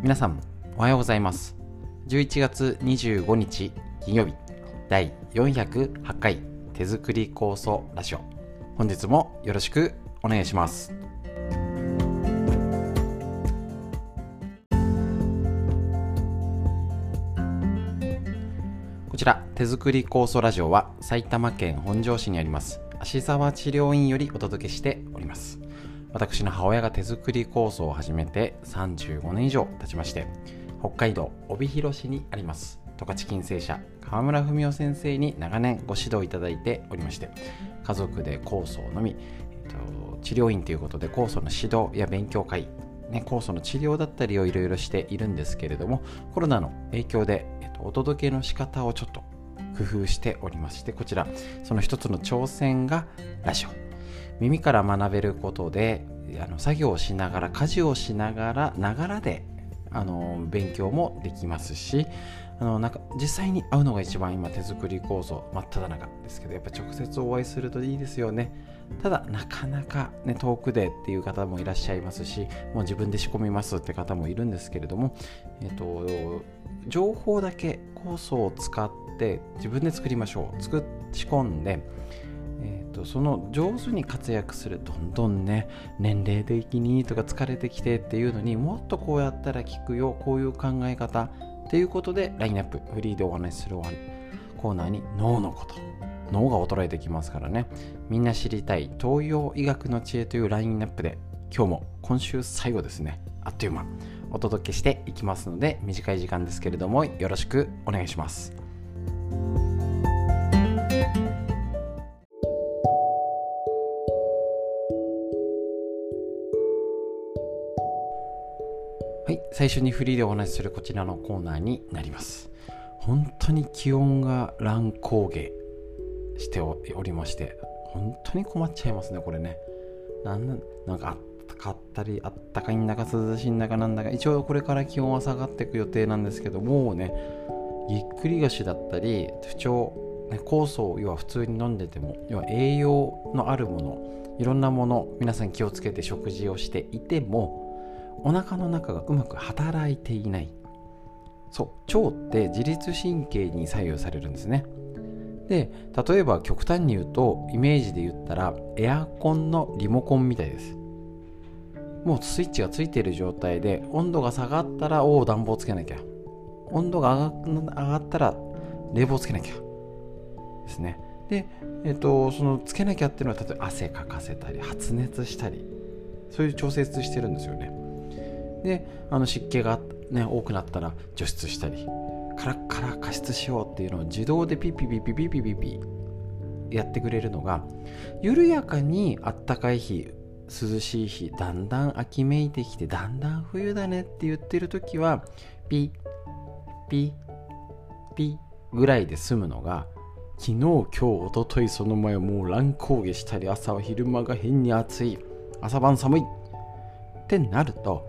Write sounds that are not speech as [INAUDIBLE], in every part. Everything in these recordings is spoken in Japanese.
皆さんおはようございます。11月25日金曜日第408回手作り構想ラジオ。本日もよろしくお願いします。こちら手作り構想ラジオは埼玉県本庄市にあります芦沢治療院よりお届けしております。私の母親が手作り構想を始めて35年以上経ちまして北海道帯広市にあります。十勝金星社川村文夫先生に長年ご指導いただいておりまして家族で酵素のみ、えーと、治療院ということで酵素の指導や勉強会ね、酵素の治療だったりをいろいろしているんですけれどもコロナの影響で、えーとお届けの仕方をちょっと工夫しておりましてこちらその一つの挑戦がラジオ。耳から学べることであの作業をしながら家事をしながらながらであの勉強もできますしあのなんか実際に会うのが一番今手作り構造真っ只中ですけどやっぱ直接お会いするといいですよね。ただなかなか、ね、遠くでっていう方もいらっしゃいますしもう自分で仕込みますって方もいるんですけれども、えっと、情報だけ酵素を使って自分で作りましょう。作仕込んでと、その上手に活躍するどんどんね年齢的にとか疲れてきてっていうのにもっとこうやったら効くよこういう考え方っていうことでラインナップフリーでお話しするコーナーに脳のこと脳が衰えてきますからね。みんな知りたい東洋医学の知恵というラインナップで今日も今週最後ですね。あっという間。お届けしていきますので短い時間ですけれどもよろしくお願いします。最初にフリーでお話しするこちらのコーナーになります。本当に気温が乱高下しておりまして、本当に困っちゃいますね、これね。なんなんかあったかったり、あったかいんだか涼しいんだかなんだか、一応これから気温は下がっていく予定なんですけど、もうね、ぎっくり腰だったり、不調、ね、酵素を要は普通に飲んでても、要は栄養のあるもの、いろんなもの、皆さん気をつけて食事をしていても、お腹の中がうまく働いていない。そう。腸って自律神経に左右されるんですね。で例えば極端に言うとイメージで言ったらエアコンのリモコンみたいです。もうスイッチがついている状態で温度が下がったらおお暖房つけなきゃ。温度が上がったら冷房つけなきゃ。ですね。で、えっ、ー、とそのつけなきゃっていうのは例えば汗かかせたり発熱したりそういう調節してるんですよね。であの湿気が、ね、多くなったら除湿したりカラッカラ加湿しようっていうのを自動でピッピピピピピピピやってくれるのが緩やかにあったかい日涼しい日だんだん秋めいてきてだんだん冬だねって言ってる時はピッピッピッぐらいで済むのが昨日今日おとといその前もう乱高下したり朝は昼間が変に暑い朝晩寒いってなると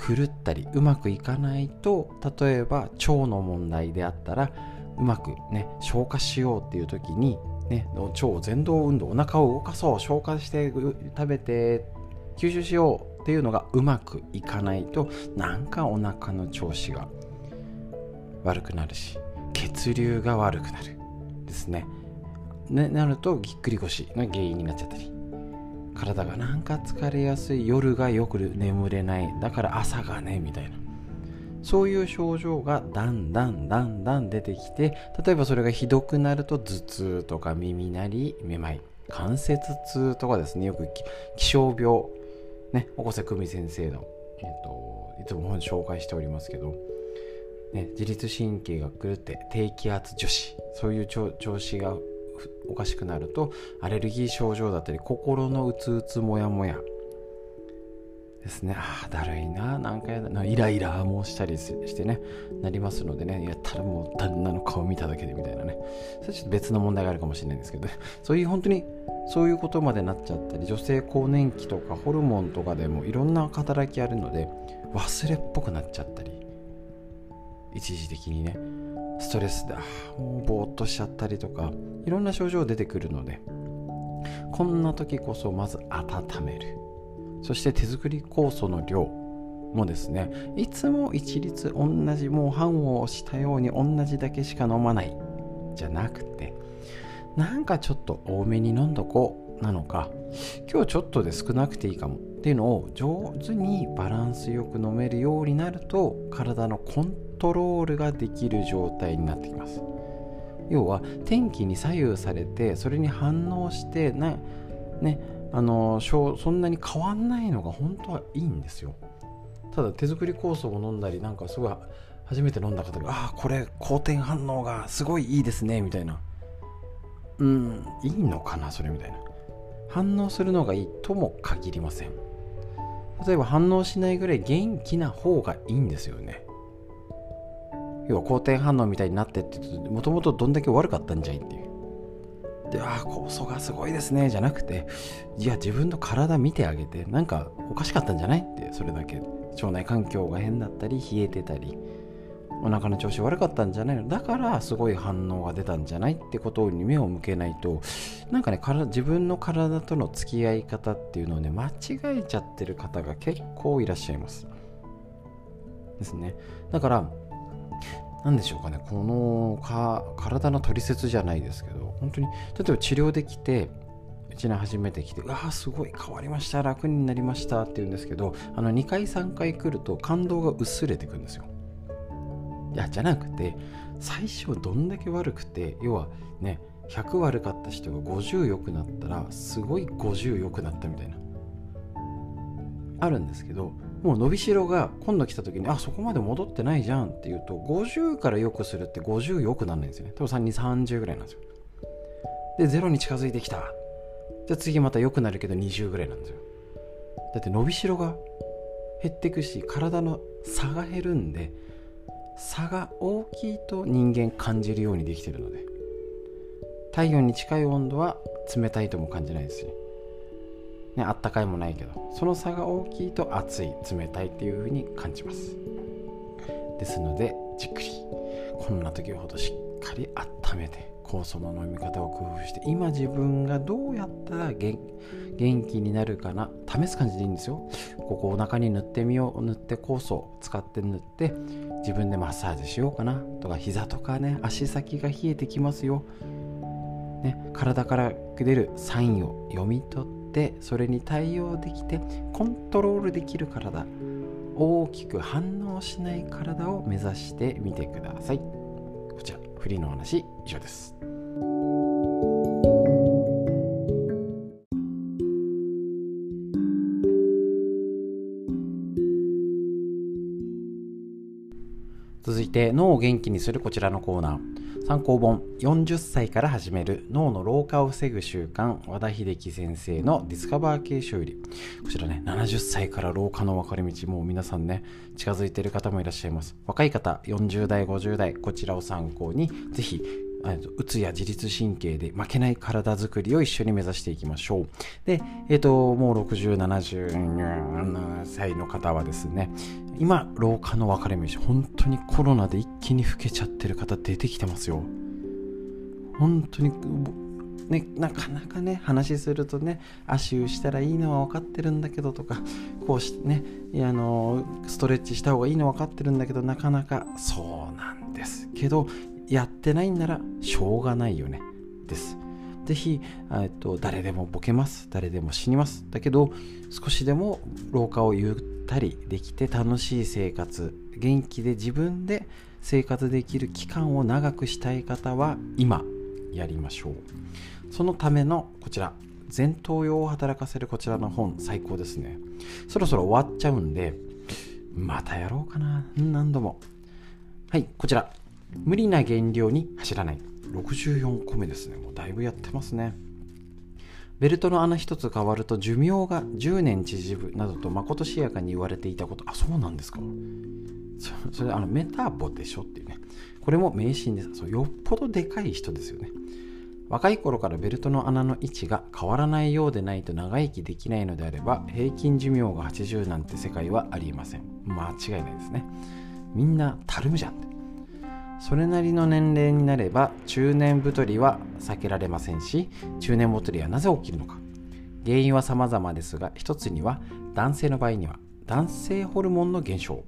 狂ったりうまくいかないと例えば腸の問題であったらうまくね消化しようっていう時にね腸前動運動お腹を動かそう消化して食べて吸収しようっていうのがうまくいかないとなんかお腹の調子が悪くなるし血流が悪くなるですね。ねなるとぎっくり腰が原因になっちゃったり体がなんか疲れやすい夜がよく眠れない。だから朝がねみたいな。そういう症状がだんだんだんだん出てきて例えばそれがひどくなると頭痛とか耳鳴りめまい関節痛とかですね。よく気象病ねお瀬久美先生の、えーと、いつも本紹介しておりますけど、ね、自律神経が狂って低気圧女子そういう調子がおかしくなるとアレルギー症状だったり心のうつうつもやもや。ですね。ああだるいな。なんかやだ。イライラもしたりしてね。なりますのでね。やったらもう旦那の顔見ただけでみたいなね。それちょっと別の問題があるかもしれないんですけど、ね、[LAUGHS] そういう本当にそういうことまでなっちゃったり女性更年期とかホルモンとかでもいろんな働きあるので忘れっぽくなっちゃったり。一時的にね。ストレスでもうぼーっとしちゃったりとか。いろんな症状出てくるのでこんな時こそまず温める。そして手作り酵素の量もですねいつも一律同じもう半をしたように同じだけしか飲まない。じゃなくてなんかちょっと多めに飲んどこうなのか。今日ちょっとで少なくていいかも。っていうのを上手にバランスよく飲めるようになると体のコントロールができる状態になってきます。要は天気に左右されてそれに反応してねねあのそんなに変わんないのが本当はいいんですよ。ただ手作り酵素を飲んだりなんかすごい初めて飲んだ方がああこれ好転反応がすごいいいですねみたいな。うんいいのかなそれみたいな。反応するのがいいとも限りません。例えば反応しないぐらい元気な方がいいんですよね。要は好転反応みたいになってってもともとどんだけ悪かったんじゃいっていう。でああ酵素がすごいですねじゃなくていや自分の体見てあげてなんかおかしかったんじゃないってそれだけ。腸内環境が変だったり冷えてたりお腹の調子悪かったんじゃないの。だからすごい反応が出たんじゃないってことに目を向けないとなんかね自分の体との付き合い方っていうのをね間違えちゃってる方が結構いらっしゃいます。ですね。だから何でしょうかねこのか体の取説じゃないですけど本当に例えば治療できてうちに初めて来て「うわすごい変わりました楽になりました」って言うんですけどあの2回3回来ると感動が薄れてくんですよ。いやじゃなくて最初どんだけ悪くて要はね100悪かった人が50良くなったらすごい50良くなったみたいな。あるんですけどもう伸びしろが今度来た時にあそこまで戻ってないじゃんっていうと50から良くするって50良くならないんですよね。多分30ぐらいなんですよ。で0に近づいてきた。じゃあ次また良くなるけど20ぐらいなんですよ。だって伸びしろが減っていくし体の差が減るんで差が大きいと人間感じるようにできてるので体温に近い温度は冷たいとも感じないですし。ね、あったかいもないけどその差が大きいと熱い冷たいっていう風に感じます。ですのでじっくりこんな時ほどしっかり温めて酵素の飲み方を工夫して今自分がどうやったら元気になるかな試す感じでいいんですよ。ここお腹に塗ってみよう塗って酵素を使って塗って自分でマッサージしようかなとか膝とかね足先が冷えてきますよ、ね、体から出るサインを読み取ってってそれに対応できてコントロールできる体。大きく反応しない体を目指してみてください。こちらフリーの話以上です。続いて脳を元気にするこちらのコーナー。参考本40歳から始める脳の老化を防ぐ習慣和田秀樹先生のディスカバー系書より。こちらね70歳から老化の分かれ道もう皆さんね近づいている方もいらっしゃいます。若い方40代50代こちらを参考にぜひうつや自律神経で負けない体づくりを一緒に目指していきましょう。で、えっ、ー、と、もう60、70歳の方はですね、今、老化の分かれ道、本当にコロナで一気に老けちゃってる方出てきてますよ。本当に、ね、なかなかね、話するとね、足湯したらいいのは分かってるんだけどとか、こうしてね、あの、ストレッチした方がいいの分かってるんだけど、なかなかそうなんですけど、やってないんならしょうがないよねです。ぜひ、えっと、誰でもボケます。誰でも死にます。だけど、少しでも老化をゆったりできて楽しい生活、元気で自分で生活できる期間を長くしたい方は今やりましょう。そのためのこちら、前頭葉を働かせるこちらの本、最高ですね。そろそろ終わっちゃうんで、またやろうかな。何度も。はい、こちら。無理な減量に走らない。64個目ですね。もうだいぶやってますね。ベルトの穴一つ変わると寿命が10年縮むなどとまことしやかに言われていたこと。あそうなんですか。それあのメタボでしょっていうね。これも迷信です。そうよっぽどでかい人ですよね。若い頃からベルトの穴の位置が変わらないようでないと長生きできないのであれば平均寿命が80なんて世界はありえません。間違いないですね。みんなたるむじゃんって。それなりの年齢になれば中年太りは避けられませんし中年太りはなぜ起きるのか。原因は様々ですが一つには男性の場合には男性ホルモンの減少。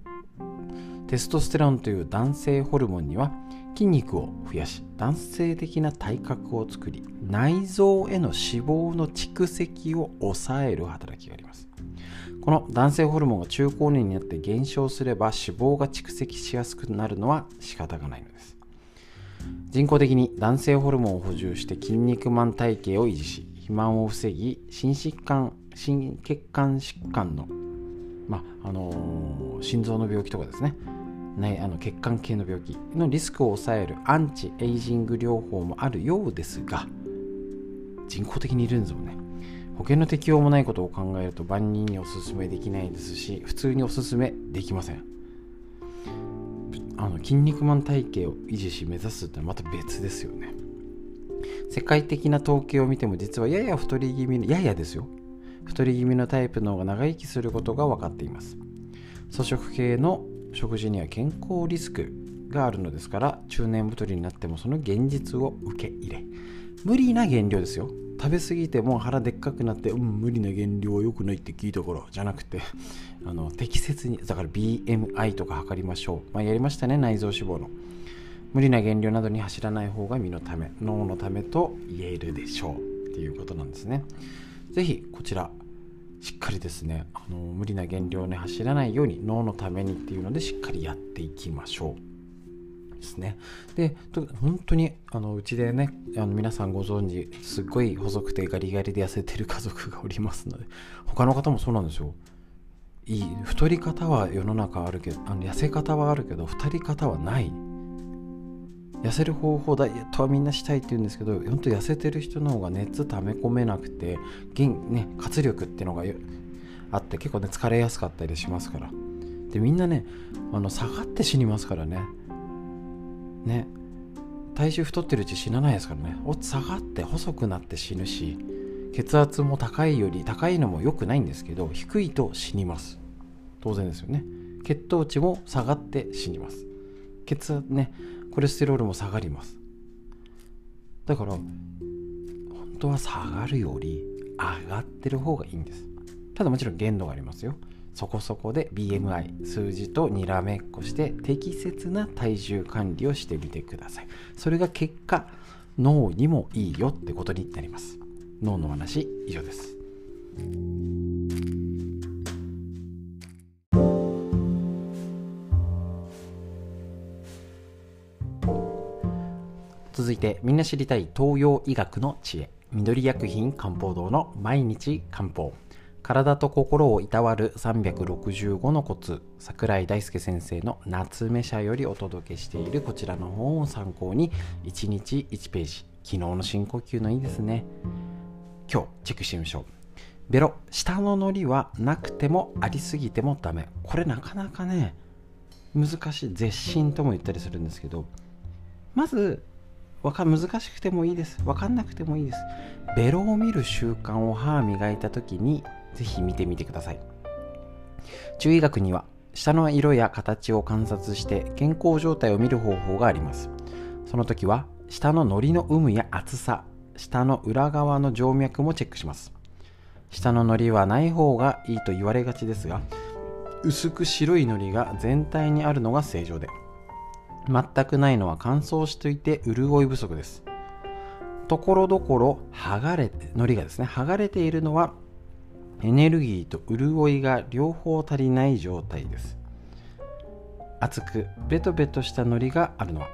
テストステロンという男性ホルモンには筋肉を増やし男性的な体格を作り内臓への脂肪の蓄積を抑える働きがあります。この男性ホルモンが中高年になって減少すれば脂肪が蓄積しやすくなるのは仕方がないのです。人工的に男性ホルモンを補充して筋肉マン体型を維持し肥満を防ぎ心疾患心血管疾患のまあのー、心臓の病気とかですね。ね、あの血管系の病気のリスクを抑えるアンチエイジング療法もあるようですが人工的にいるんですもんね。保険の適用もないことを考えると万人におすすめできないですし普通におすすめできません。あの筋肉マン体型を維持し目指すってまた別ですよね。世界的な統計を見ても実はやや太り気味のややですよ。太り気味のタイプの方が長生きすることが分かっています。粗食系の食事には健康リスクがあるのですから中年太りになってもその現実を受け入れ。無理な減量ですよ。食べ過ぎても腹でっかくなってうん無理な減量は良くないって聞いたからじゃなくて [LAUGHS] あの適切にだから BMI とか測りましょう、まあ、やりましたね内臓脂肪の。無理な減量などに走らない方が身のため脳のためと言えるでしょう。っていうことなんですね。是非こちらしっかりですねあの無理な減量に走らないように脳のためにっていうのでしっかりやっていきましょうですね。で本当にあのうちでねあの皆さんご存知すっごい細くてガリガリで痩せてる家族がおりますので他の方もそうなんですよ。いい太り方は世の中あるけどあの痩せ方はあるけど太り方はない。痩せる方法ダイエットはみんなしたいって言うんですけど本当痩せてる人の方が熱溜め込めなくて元、ね、活力っていうのがあって結構ね疲れやすかったりしますから。でみんなねあの下がって死にますからね。ね。体重太ってるうち死なないですからね。下がって細くなって死ぬし血圧も高いより高いのも良くないんですけど低いと死にます。当然ですよね。血糖値も下がって死にます。血圧ねコレステロールも下がります。だから本当は下がるより上がってる方がいいんです。ただもちろん限度がありますよ。そこそこで BMI 数字とにらめっこして適切な体重管理をしてみてください。それが結果脳にもいいよってことになります。脳の話以上です。続いてみんな知りたい東洋医学の知恵。緑薬品漢方堂の毎日漢方。体と心をいたわる365のコツ。桜井大輔先生の夏目社よりお届けしているこちらの本を参考に1日1ページ。昨日の深呼吸のいいですね。今日チェックしてみましょう。ベロ下ののりはなくてもありすぎてもダメ。これなかなかね難しい。絶心とも言ったりするんですけど。まずわか難しくてもいいです。分かんなくてもいいです。ベロを見る習慣を歯磨いた時にぜひ見てみてください。中医学には舌の色や形を観察して健康状態を見る方法があります。その時は舌の糊の有無や厚さ舌の裏側の静脈もチェックします。舌の糊はない方がいいと言われがちですが薄く白い糊が全体にあるのが正常で全くないのは乾燥していて潤い不足です。ところどころ剥がれ糊がですね剥がれているのはエネルギーと潤いが両方足りない状態です。熱くベトベトした糊があるのは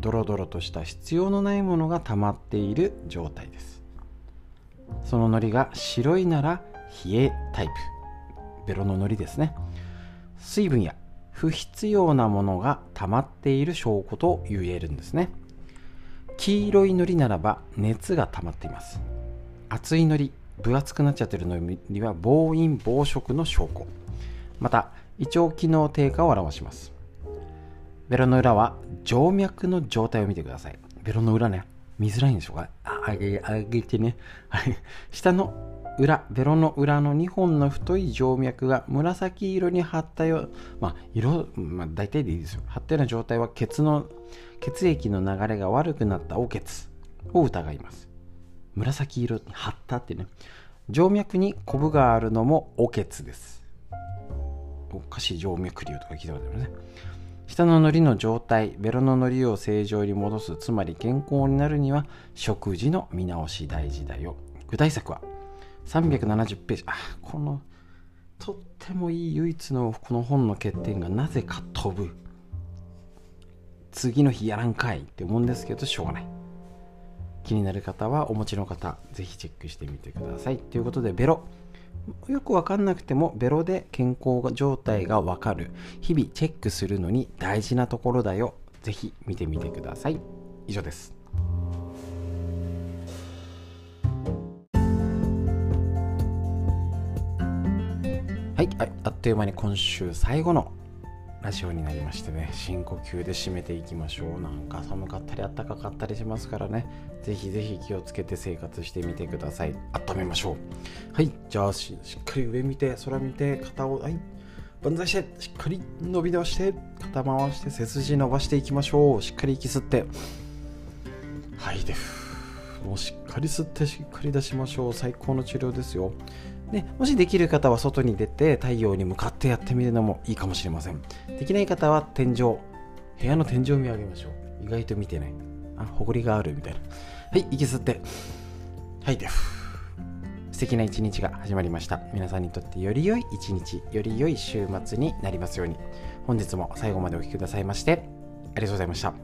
ドロドロとした必要のないものが溜まっている状態です。その糊が白いなら冷えタイプ。ベロの糊ですね。水分や不必要なものが溜まっている証拠と言えるんですね。黄色い糊ならば熱が溜まっています。熱い糊分厚くなっちゃってるのには暴飲暴食の証拠。また胃腸機能低下を表します。ベロの裏は静脈の状態を見てください。ベロの裏ね見づらいんでしょうかあげ上げてね。下の裏ベロの裏の2本の太い静脈が紫色に張ったよまあ色、まあ、大体でいいですよ。張ったような状態は血の血液の流れが悪くなったお血を疑います。紫色に張ったってね。静脈にコブがあるのもお血です。おかしい静脈瘤とか聞いたことあるね。下の糊の状態ベロの糊を正常に戻すつまり健康になるには食事の見直し大事だよ。具体策は370ページ。あこのとってもいい唯一のこの本の欠点がなぜか飛ぶ。次の日やらんかいって思うんですけどしょうがない。気になる方はお持ちの方ぜひチェックしてみてください。ということでベロ。よくわかんなくてもベロで健康状態がわかる。日々チェックするのに大事なところだよ。ぜひ見てみてください。以上です。はいあっという間に今週最後のラジオになりましてね深呼吸で締めていきましょう。なんか寒かったり暖かかったりしますからね。ぜひぜひ気をつけて生活してみてください。温めましょう。はいじゃあしっかり上見て空見て肩をはい万歳してしっかり伸び伸ばして肩回して背筋伸ばしていきましょう。しっかり息吸って。はいでもうしっかり吸ってしっかり出しましょう。最高の治療ですよ。でもしできる方は外に出て太陽に向かってやってみるのもいいかもしれません。できない方は天井部屋の天井を見上げましょう。意外と見てない。あ埃があるみたいな。はい息吸って。はいで素敵な一日が始まりました。皆さんにとってより良い一日より良い週末になりますように。本日も最後までお聴きくださいましてありがとうございました。